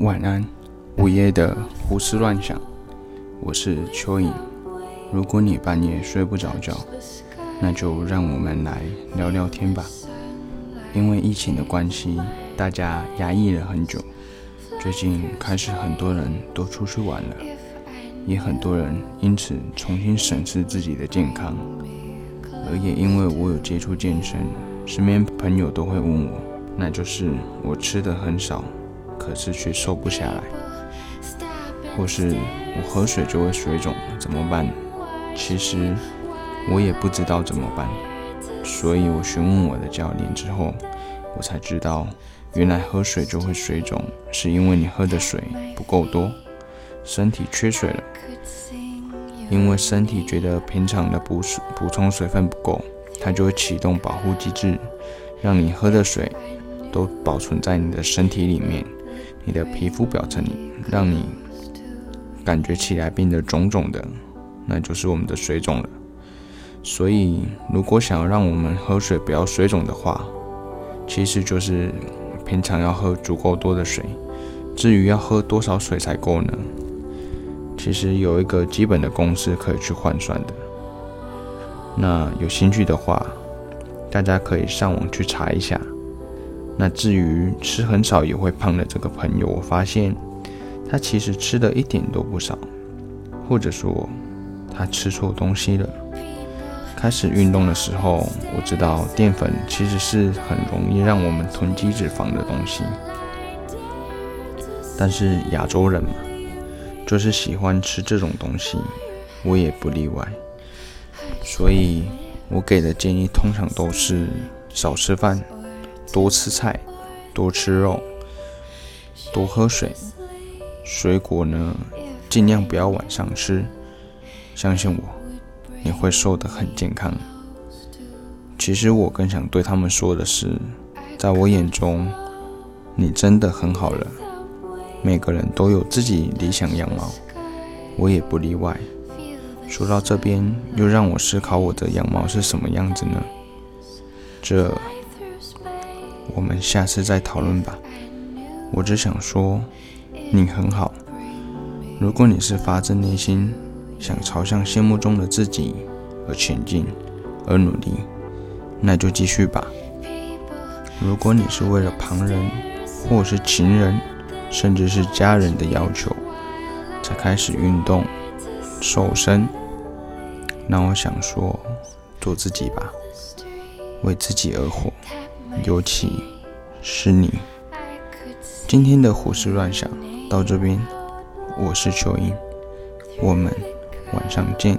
晚安，午夜的胡思乱想，我是蚯蚓。如果你半夜睡不着觉，那就让我们来聊聊天吧。因为疫情的关系，大家压抑了很久，最近开始很多人都出去玩了，也很多人因此重新审视自己的健康。而也因为我有接触健身，身边朋友都会问我，那就是我吃的很少。可是却瘦不下来，或是我喝水就会水肿，怎么办？其实我也不知道怎么办，所以我询问我的教练之后，我才知道，原来喝水就会水肿，是因为你喝的水不够多，身体缺水了。因为身体觉得平常的补水补充水分不够，它就会启动保护机制，让你喝的水都保存在你的身体里面。你的皮肤表层让你感觉起来变得肿肿的，那就是我们的水肿了。所以，如果想要让我们喝水不要水肿的话，其实就是平常要喝足够多的水。至于要喝多少水才够呢？其实有一个基本的公式可以去换算的。那有兴趣的话，大家可以上网去查一下。那至于吃很少也会胖的这个朋友，我发现他其实吃的一点都不少，或者说他吃错东西了。开始运动的时候，我知道淀粉其实是很容易让我们囤积脂肪的东西，但是亚洲人嘛，就是喜欢吃这种东西，我也不例外。所以我给的建议通常都是少吃饭。多吃菜，多吃肉，多喝水。水果呢，尽量不要晚上吃。相信我，你会瘦得很健康。其实我更想对他们说的是，在我眼中，你真的很好了。每个人都有自己理想样貌，我也不例外。说到这边，又让我思考我的样貌是什么样子呢？这。我们下次再讨论吧。我只想说，你很好。如果你是发自内心想朝向心目中的自己而前进，而努力，那就继续吧。如果你是为了旁人，或是情人，甚至是家人的要求，才开始运动、瘦身，那我想说，做自己吧，为自己而活。尤其是你。今天的胡思乱想到这边，我是秋英，我们晚上见。